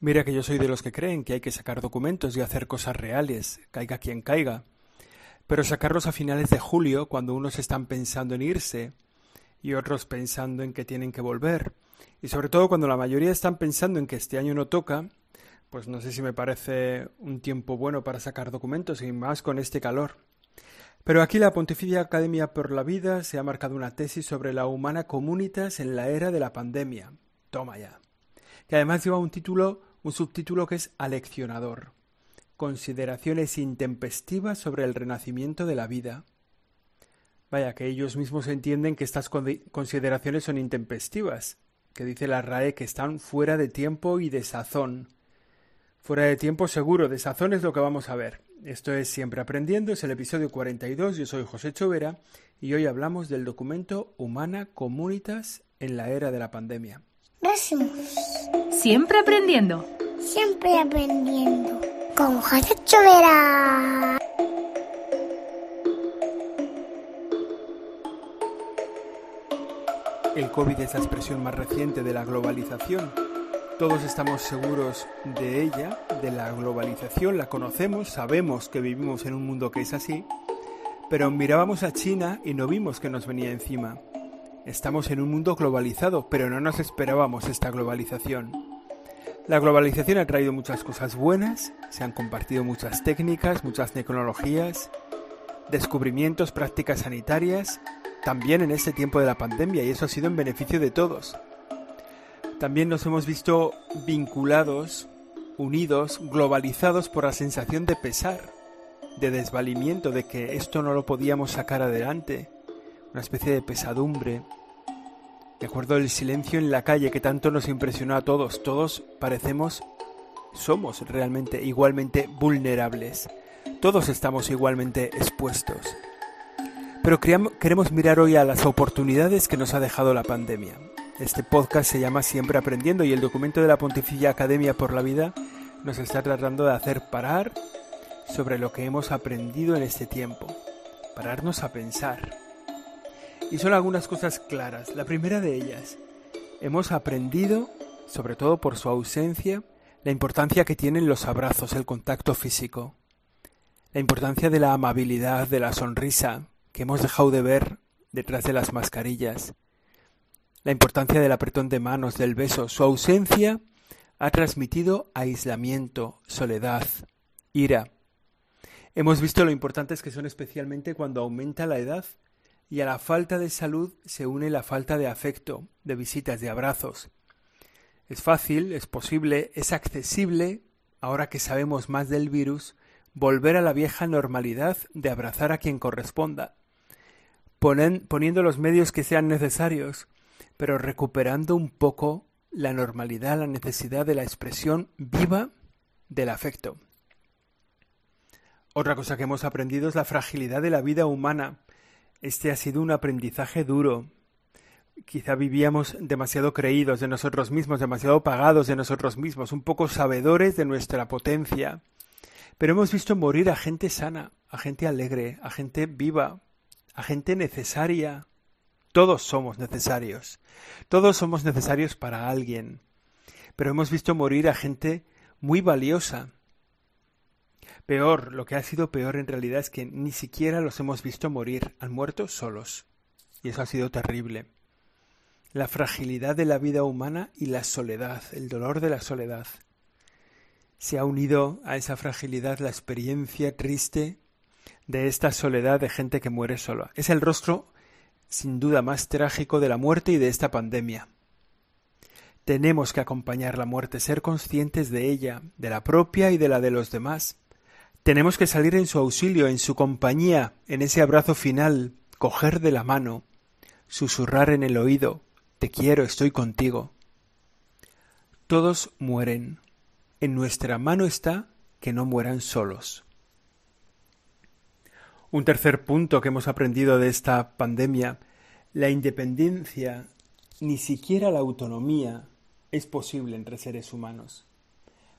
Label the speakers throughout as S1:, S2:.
S1: Mira que yo soy de los que creen que hay que sacar documentos y hacer cosas reales, caiga quien caiga. Pero sacarlos a finales de julio, cuando unos están pensando en irse y otros pensando en que tienen que volver, y sobre todo cuando la mayoría están pensando en que este año no toca, pues no sé si me parece un tiempo bueno para sacar documentos y más con este calor. Pero aquí la Pontificia Academia por la Vida se ha marcado una tesis sobre la humana comunitas en la era de la pandemia. Toma ya. Que además lleva un título un subtítulo que es aleccionador. Consideraciones intempestivas sobre el renacimiento de la vida. Vaya, que ellos mismos entienden que estas consideraciones son intempestivas, que dice la RAE que están fuera de tiempo y de sazón. Fuera de tiempo seguro, de sazón es lo que vamos a ver. Esto es Siempre Aprendiendo, es el episodio 42, yo soy José Chovera y hoy hablamos del documento Humana Comunitas en la era de la pandemia.
S2: Siempre aprendiendo.
S3: Siempre aprendiendo. Con José Chovera.
S1: El COVID es la expresión más reciente de la globalización. Todos estamos seguros de ella, de la globalización, la conocemos, sabemos que vivimos en un mundo que es así, pero mirábamos a China y no vimos que nos venía encima. Estamos en un mundo globalizado, pero no nos esperábamos esta globalización. La globalización ha traído muchas cosas buenas, se han compartido muchas técnicas, muchas tecnologías, descubrimientos, prácticas sanitarias, también en este tiempo de la pandemia, y eso ha sido en beneficio de todos. También nos hemos visto vinculados, unidos, globalizados por la sensación de pesar, de desvalimiento, de que esto no lo podíamos sacar adelante, una especie de pesadumbre, de acuerdo el silencio en la calle que tanto nos impresionó a todos. Todos parecemos, somos realmente igualmente vulnerables. Todos estamos igualmente expuestos. Pero queremos mirar hoy a las oportunidades que nos ha dejado la pandemia. Este podcast se llama Siempre Aprendiendo y el documento de la Pontificia Academia por la Vida nos está tratando de hacer parar sobre lo que hemos aprendido en este tiempo, pararnos a pensar. Y son algunas cosas claras. La primera de ellas, hemos aprendido, sobre todo por su ausencia, la importancia que tienen los abrazos, el contacto físico, la importancia de la amabilidad, de la sonrisa, que hemos dejado de ver detrás de las mascarillas, la importancia del apretón de manos, del beso. Su ausencia ha transmitido aislamiento, soledad, ira. Hemos visto lo importantes que son especialmente cuando aumenta la edad y a la falta de salud se une la falta de afecto, de visitas, de abrazos. Es fácil, es posible, es accesible, ahora que sabemos más del virus, volver a la vieja normalidad de abrazar a quien corresponda, poniendo los medios que sean necesarios, pero recuperando un poco la normalidad, la necesidad de la expresión viva del afecto. Otra cosa que hemos aprendido es la fragilidad de la vida humana, este ha sido un aprendizaje duro. Quizá vivíamos demasiado creídos de nosotros mismos, demasiado pagados de nosotros mismos, un poco sabedores de nuestra potencia. Pero hemos visto morir a gente sana, a gente alegre, a gente viva, a gente necesaria. Todos somos necesarios. Todos somos necesarios para alguien. Pero hemos visto morir a gente muy valiosa, Peor, lo que ha sido peor en realidad es que ni siquiera los hemos visto morir, han muerto solos. Y eso ha sido terrible. La fragilidad de la vida humana y la soledad, el dolor de la soledad. Se ha unido a esa fragilidad la experiencia triste de esta soledad de gente que muere sola. Es el rostro sin duda más trágico de la muerte y de esta pandemia. Tenemos que acompañar la muerte, ser conscientes de ella, de la propia y de la de los demás, tenemos que salir en su auxilio, en su compañía, en ese abrazo final, coger de la mano, susurrar en el oído, te quiero, estoy contigo. Todos mueren. En nuestra mano está que no mueran solos. Un tercer punto que hemos aprendido de esta pandemia, la independencia, ni siquiera la autonomía, es posible entre seres humanos.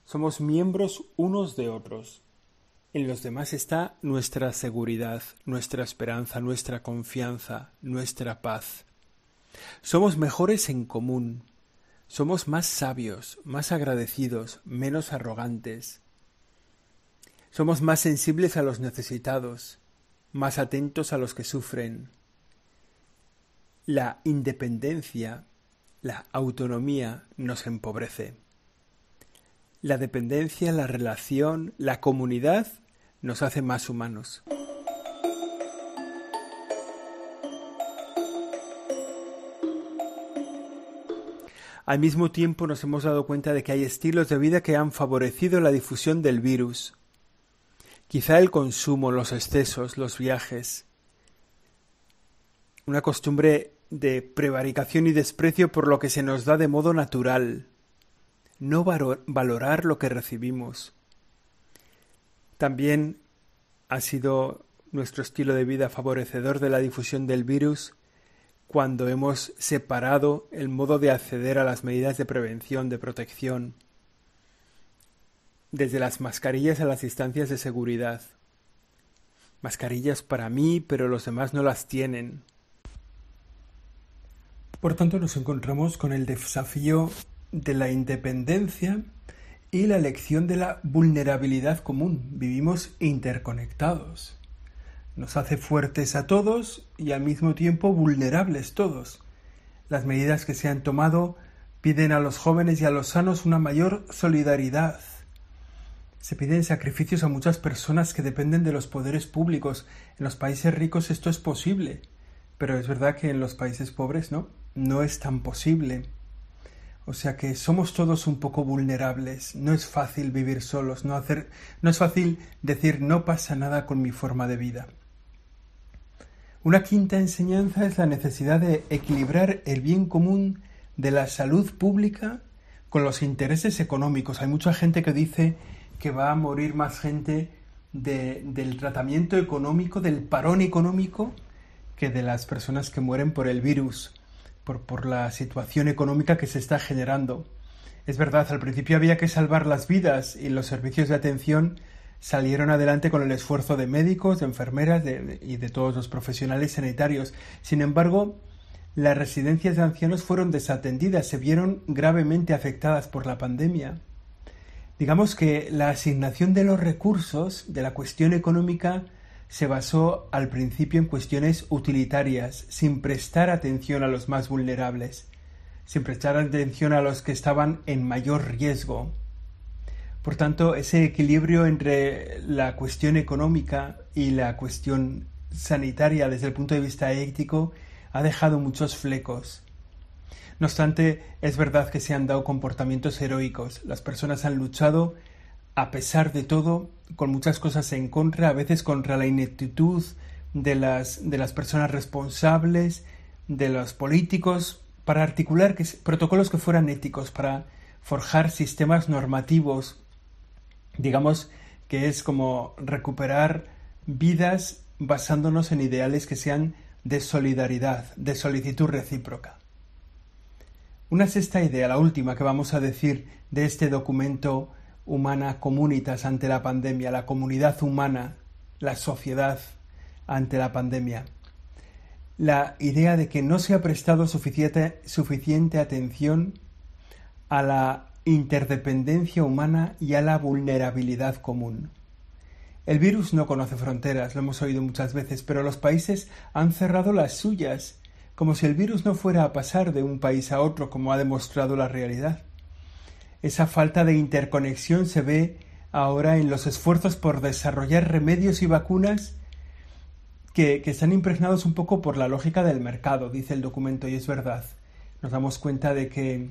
S1: Somos miembros unos de otros. En los demás está nuestra seguridad, nuestra esperanza, nuestra confianza, nuestra paz. Somos mejores en común. Somos más sabios, más agradecidos, menos arrogantes. Somos más sensibles a los necesitados, más atentos a los que sufren. La independencia, la autonomía nos empobrece. La dependencia, la relación, la comunidad nos hace más humanos. Al mismo tiempo nos hemos dado cuenta de que hay estilos de vida que han favorecido la difusión del virus. Quizá el consumo, los excesos, los viajes. Una costumbre de prevaricación y desprecio por lo que se nos da de modo natural. No valorar lo que recibimos. También ha sido nuestro estilo de vida favorecedor de la difusión del virus cuando hemos separado el modo de acceder a las medidas de prevención, de protección, desde las mascarillas a las distancias de seguridad. Mascarillas para mí, pero los demás no las tienen. Por tanto, nos encontramos con el desafío de la independencia y la lección de la vulnerabilidad común. Vivimos interconectados nos hace fuertes a todos y al mismo tiempo vulnerables todos. Las medidas que se han tomado piden a los jóvenes y a los sanos una mayor solidaridad. Se piden sacrificios a muchas personas que dependen de los poderes públicos. En los países ricos esto es posible, pero es verdad que en los países pobres no, no es tan posible. O sea que somos todos un poco vulnerables. No es fácil vivir solos, no hacer, no es fácil decir no pasa nada con mi forma de vida. Una quinta enseñanza es la necesidad de equilibrar el bien común de la salud pública con los intereses económicos. Hay mucha gente que dice que va a morir más gente del tratamiento económico, del parón económico, que de las personas que mueren por el virus, por, la situación económica que se está generando. Es verdad, al principio había que salvar las vidas y los servicios de atención salieron adelante con el esfuerzo de médicos, de enfermeras y de todos los profesionales sanitarios. Sin embargo, las residencias de ancianos fueron desatendidas, se vieron gravemente afectadas por la pandemia. Digamos que la asignación de los recursos de la cuestión económica se basó al principio en cuestiones utilitarias, sin prestar atención a los más vulnerables, sin prestar atención a los que estaban en mayor riesgo. Por tanto, ese equilibrio entre la cuestión económica y la cuestión sanitaria desde el punto de vista ético ha dejado muchos flecos. No obstante, es verdad que se han dado comportamientos heroicos. Las personas han luchado, a pesar de todo, con muchas cosas en contra, a veces contra la ineptitud de las, de las personas responsables, de los políticos, para articular protocolos que fueran éticos, para forjar sistemas normativos digamos que es como recuperar vidas basándonos en ideales que sean de solidaridad, de solicitud recíproca. Una sexta idea, la última que vamos a decir de este documento Humana Comunitas ante la pandemia, la comunidad humana, la sociedad ante la pandemia. La idea de que no se ha prestado suficiente, suficiente atención a la interdependencia humana y a la vulnerabilidad común. El virus no conoce fronteras, lo hemos oído muchas veces, pero los países han cerrado las suyas, como si el virus no fuera a pasar de un país a otro, como ha demostrado la realidad. Esa falta de interconexión se ve ahora en los esfuerzos por desarrollar remedios y vacunas que, que, están impregnados un poco por la lógica del mercado, dice el documento, y es verdad. Nos damos cuenta de que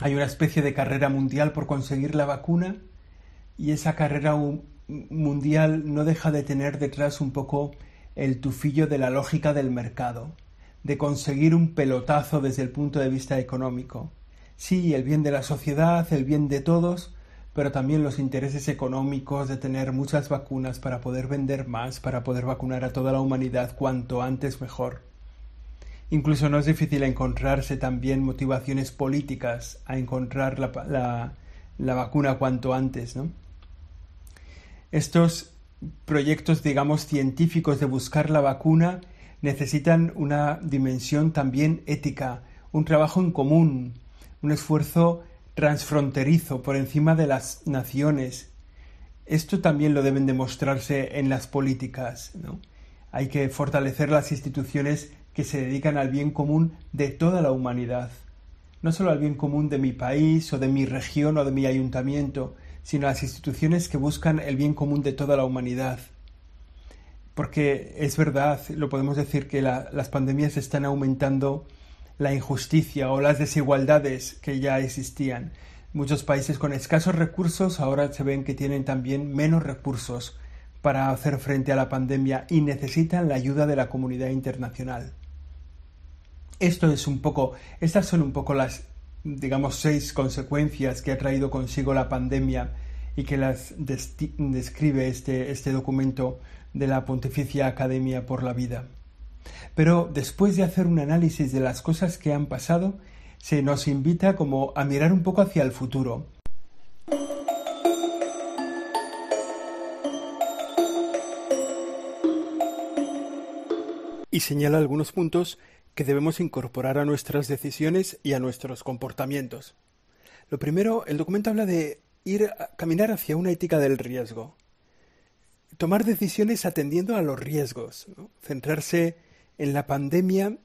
S1: hay una especie de carrera mundial por conseguir la vacuna y esa carrera mundial no deja de tener detrás un poco el tufillo de la lógica del mercado, de conseguir un pelotazo desde el punto de vista económico. Sí, el bien de la sociedad, el bien de todos, pero también los intereses económicos de tener muchas vacunas para poder vender más, para poder vacunar a toda la humanidad cuanto antes mejor. Incluso no es difícil encontrarse también motivaciones políticas a encontrar la, vacuna cuanto antes, ¿no? Estos proyectos, digamos, científicos de buscar la vacuna necesitan una dimensión también ética, un trabajo en común, un esfuerzo transfronterizo por encima de las naciones. Esto también lo deben demostrarse en las políticas. ¿no? Hay que fortalecer las instituciones que se dedican al bien común de toda la humanidad. No solo al bien común de mi país o de mi región o de mi ayuntamiento, sino las instituciones que buscan el bien común de toda la humanidad. Porque es verdad, lo podemos decir, que las pandemias están aumentando la injusticia o las desigualdades que ya existían. Muchos países con escasos recursos ahora se ven que tienen también menos recursos para hacer frente a la pandemia y necesitan la ayuda de la comunidad internacional. Esto es un poco, estas son un poco las, digamos, seis consecuencias que ha traído consigo la pandemia y que las describe este, este documento de la Pontificia Academia por la Vida. Pero después de hacer un análisis de las cosas que han pasado, se nos invita como a mirar un poco hacia el futuro. Y señala algunos puntos que debemos incorporar a nuestras decisiones y a nuestros comportamientos. Lo primero, el documento habla de ir a caminar hacia una ética del riesgo. Tomar decisiones atendiendo a los riesgos, centrarse en la pandemia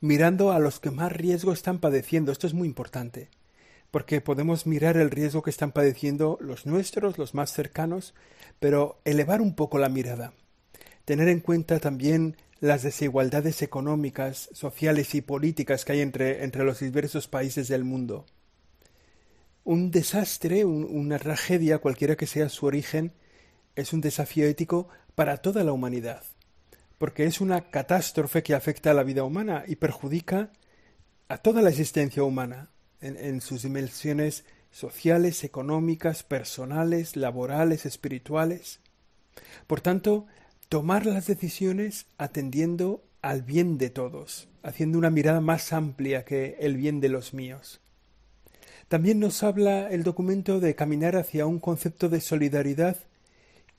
S1: mirando a los que más riesgo están padeciendo. Esto es muy importante, porque podemos mirar el riesgo que están padeciendo los nuestros, los más cercanos, pero elevar un poco la mirada. Tener en cuenta también las desigualdades económicas, sociales y políticas que hay entre, los diversos países del mundo. Un desastre, una tragedia, cualquiera que sea su origen, es un desafío ético para toda la humanidad porque es una catástrofe que afecta a la vida humana y perjudica a toda la existencia humana en, sus dimensiones sociales, económicas, personales, laborales, espirituales. Por tanto, tomar las decisiones atendiendo al bien de todos, haciendo una mirada más amplia que el bien de los míos. También nos habla el documento de caminar hacia un concepto de solidaridad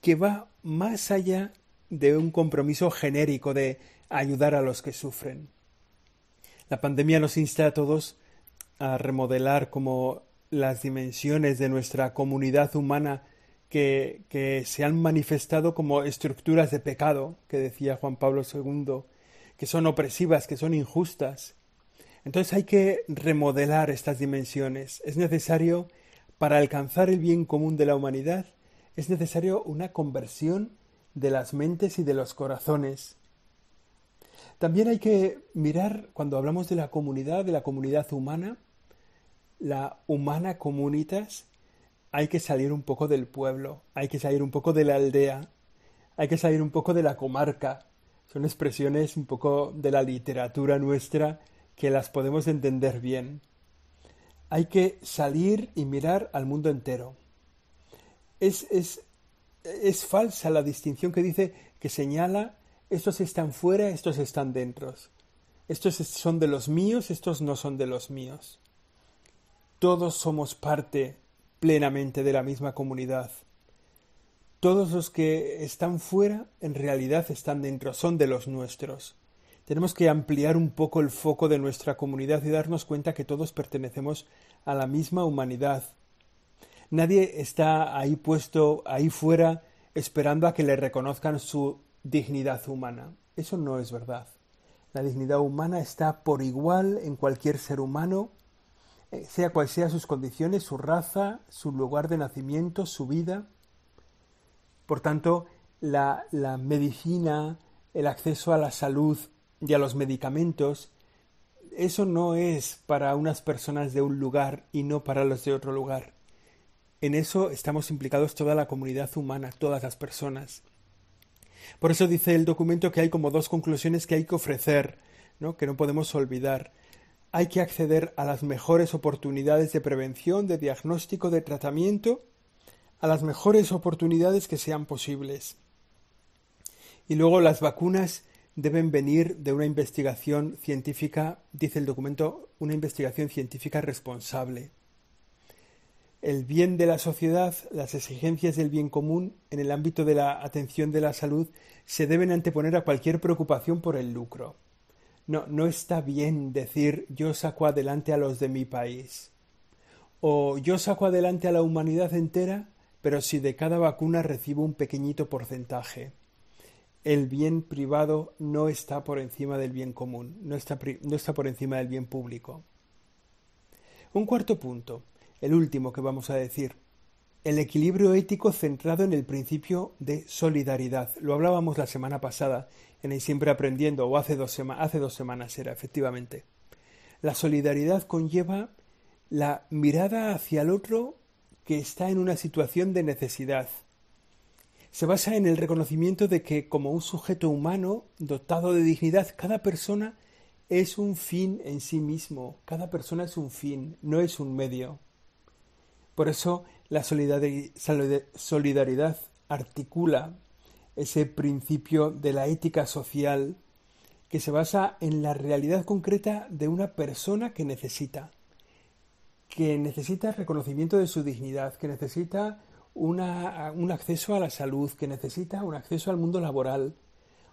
S1: que va más allá de un compromiso genérico de ayudar a los que sufren. La pandemia nos insta a todos a remodelar como las dimensiones de nuestra comunidad humana que, que, se han manifestado como estructuras de pecado, que decía Juan Pablo II, que son opresivas, que son injustas. Entonces hay que remodelar estas dimensiones. Es necesario, para alcanzar el bien común de la humanidad, es necesario una conversión de las mentes y de los corazones. También hay que mirar, cuando hablamos de la comunidad, de la comunidad humana, la humana comunitas, hay que salir un poco del pueblo, hay que salir un poco de la aldea, hay que salir un poco de la comarca. Son expresiones un poco de la literatura nuestra que las podemos entender bien. Hay que salir y mirar al mundo entero. Es, es es falsa la distinción que dice que señala estos están fuera, estos están dentro. Estos son de los míos, estos no son de los míos. Todos somos parte plenamente de la misma comunidad. Todos los que están fuera en realidad están dentro, son de los nuestros. Tenemos que ampliar un poco el foco de nuestra comunidad y darnos cuenta que todos pertenecemos a la misma humanidad, Nadie está ahí puesto, ahí fuera, esperando a que le reconozcan su dignidad humana. Eso no es verdad. La dignidad humana está por igual en cualquier ser humano, eh, sea cual sea sus condiciones, su raza, su lugar de nacimiento, su vida. Por tanto, la, la medicina, el acceso a la salud y a los medicamentos, eso no es para unas personas de un lugar y no para los de otro lugar. En eso estamos implicados toda la comunidad humana, todas las personas. Por eso dice el documento que hay como dos conclusiones que hay que ofrecer, que no podemos olvidar. Hay que acceder a las mejores oportunidades de prevención, de diagnóstico, de tratamiento, a las mejores oportunidades que sean posibles. Y luego las vacunas deben venir de una investigación científica, dice el documento, una investigación científica responsable el bien de la sociedad, las exigencias del bien común en el ámbito de la atención de la salud se deben anteponer a cualquier preocupación por el lucro. No, no está bien decir yo saco adelante a los de mi país. O yo saco adelante a la humanidad entera, pero si de cada vacuna recibo un pequeñito porcentaje. El bien privado no está por encima del bien común, no está, no está por encima del bien público. Un cuarto punto, el último que vamos a decir, el equilibrio ético centrado en el principio de solidaridad. Lo hablábamos la semana pasada en el Siempre Aprendiendo, o hace dos, hace dos semanas era, efectivamente. La solidaridad conlleva la mirada hacia el otro que está en una situación de necesidad. Se basa en el reconocimiento de que como un sujeto humano dotado de dignidad, cada persona es un fin en sí mismo, cada persona es un fin, no es un medio. Por eso la solidaridad articula ese principio de la ética social que se basa en la realidad concreta de una persona que necesita, que necesita reconocimiento de su dignidad, que necesita un acceso a la salud, que necesita un acceso al mundo laboral.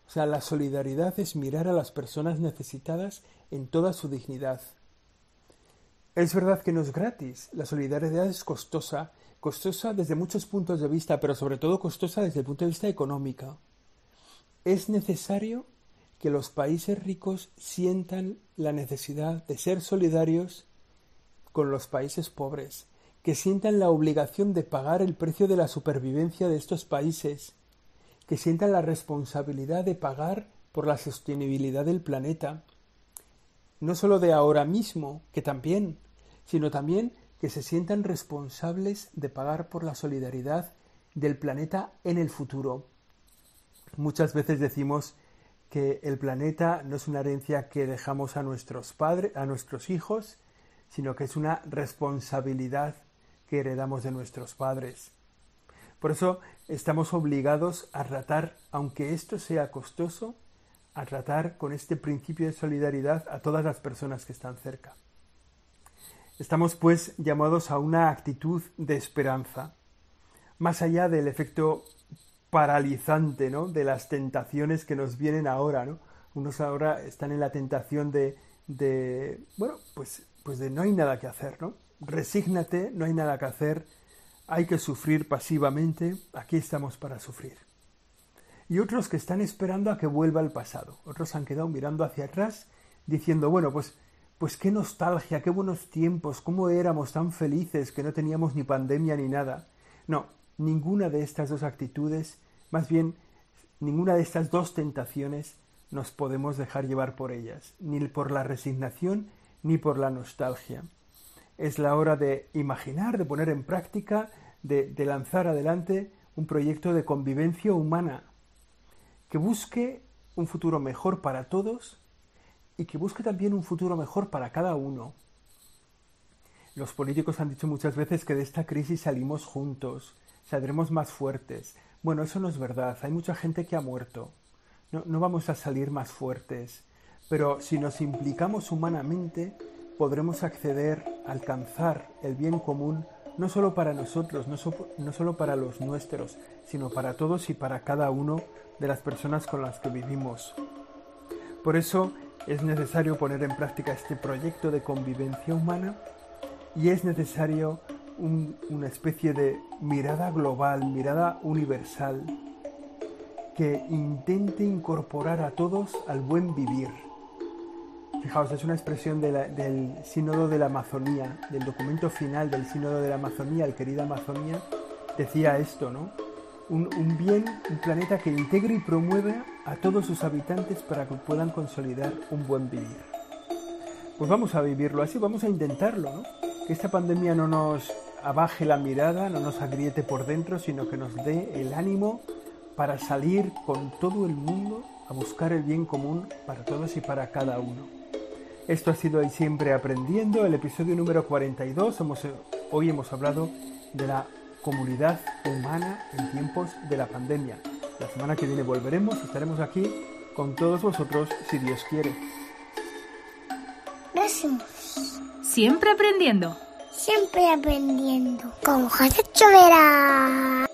S1: O sea, la solidaridad es mirar a las personas necesitadas en toda su dignidad. Es verdad que no es gratis, la solidaridad es costosa costosa desde muchos puntos de vista, pero sobre todo costosa desde el punto de vista económico. Es necesario que los países ricos sientan la necesidad de ser solidarios con los países pobres, que sientan la obligación de pagar el precio de la supervivencia de estos países, que sientan la responsabilidad de pagar por la sostenibilidad del planeta, no solo de ahora mismo, que también, sino también que se sientan responsables de pagar por la solidaridad del planeta en el futuro. Muchas veces decimos que el planeta no es una herencia que dejamos a nuestros padres, a nuestros hijos, sino que es una responsabilidad que heredamos de nuestros padres. Por eso estamos obligados a tratar, aunque esto sea costoso, a tratar con este principio de solidaridad a todas las personas que están cerca. Estamos pues llamados a una actitud de esperanza, más allá del efecto paralizante, ¿no? De las tentaciones que nos vienen ahora, ¿no? Unos ahora están en la tentación de, de bueno, pues, pues de no hay nada que hacer, ¿no? Resígnate, no hay nada que hacer, hay que sufrir pasivamente, aquí estamos para sufrir. Y otros que están esperando a que vuelva el pasado, otros han quedado mirando hacia atrás diciendo, bueno, pues pues qué nostalgia, qué buenos tiempos, cómo éramos tan felices que no teníamos ni pandemia ni nada. No, ninguna de estas dos actitudes, más bien ninguna de estas dos tentaciones nos podemos dejar llevar por ellas, ni por la resignación ni por la nostalgia. Es la hora de imaginar, de poner en práctica, de, de lanzar adelante un proyecto de convivencia humana que busque un futuro mejor para todos y que busque también un futuro mejor para cada uno. Los políticos han dicho muchas veces que de esta crisis salimos juntos, saldremos más fuertes. Bueno, eso no es verdad, hay mucha gente que ha muerto. No, no vamos a salir más fuertes, pero si nos implicamos humanamente, podremos acceder, alcanzar el bien común, no solo para nosotros, no, no solo para los nuestros, sino para todos y para cada uno de las personas con las que vivimos. Por eso es necesario poner en práctica este proyecto de convivencia humana y es necesario una especie de mirada global, mirada universal, que intente incorporar a todos al buen vivir. Fijaos, es una expresión del Sínodo de la Amazonía, del documento final del Sínodo de la Amazonía, el querido Amazonía, decía esto, ¿no? Un, bien, un planeta que integre y promueva a todos sus habitantes para que puedan consolidar un buen vivir. Pues vamos a vivirlo así, vamos a intentarlo, ¿no? Que esta pandemia no nos abaje la mirada, no nos agriete por dentro, sino que nos dé el ánimo para salir con todo el mundo a buscar el bien común para todos y para cada uno. Esto ha sido ahí siempre aprendiendo, el episodio número 42. hoy hemos hablado de la comunidad humana en tiempos de la pandemia. La semana que viene volveremos, estaremos aquí con todos vosotros si Dios quiere.
S3: Gracias.
S2: Siempre aprendiendo.
S3: Siempre aprendiendo. Con José Chovera.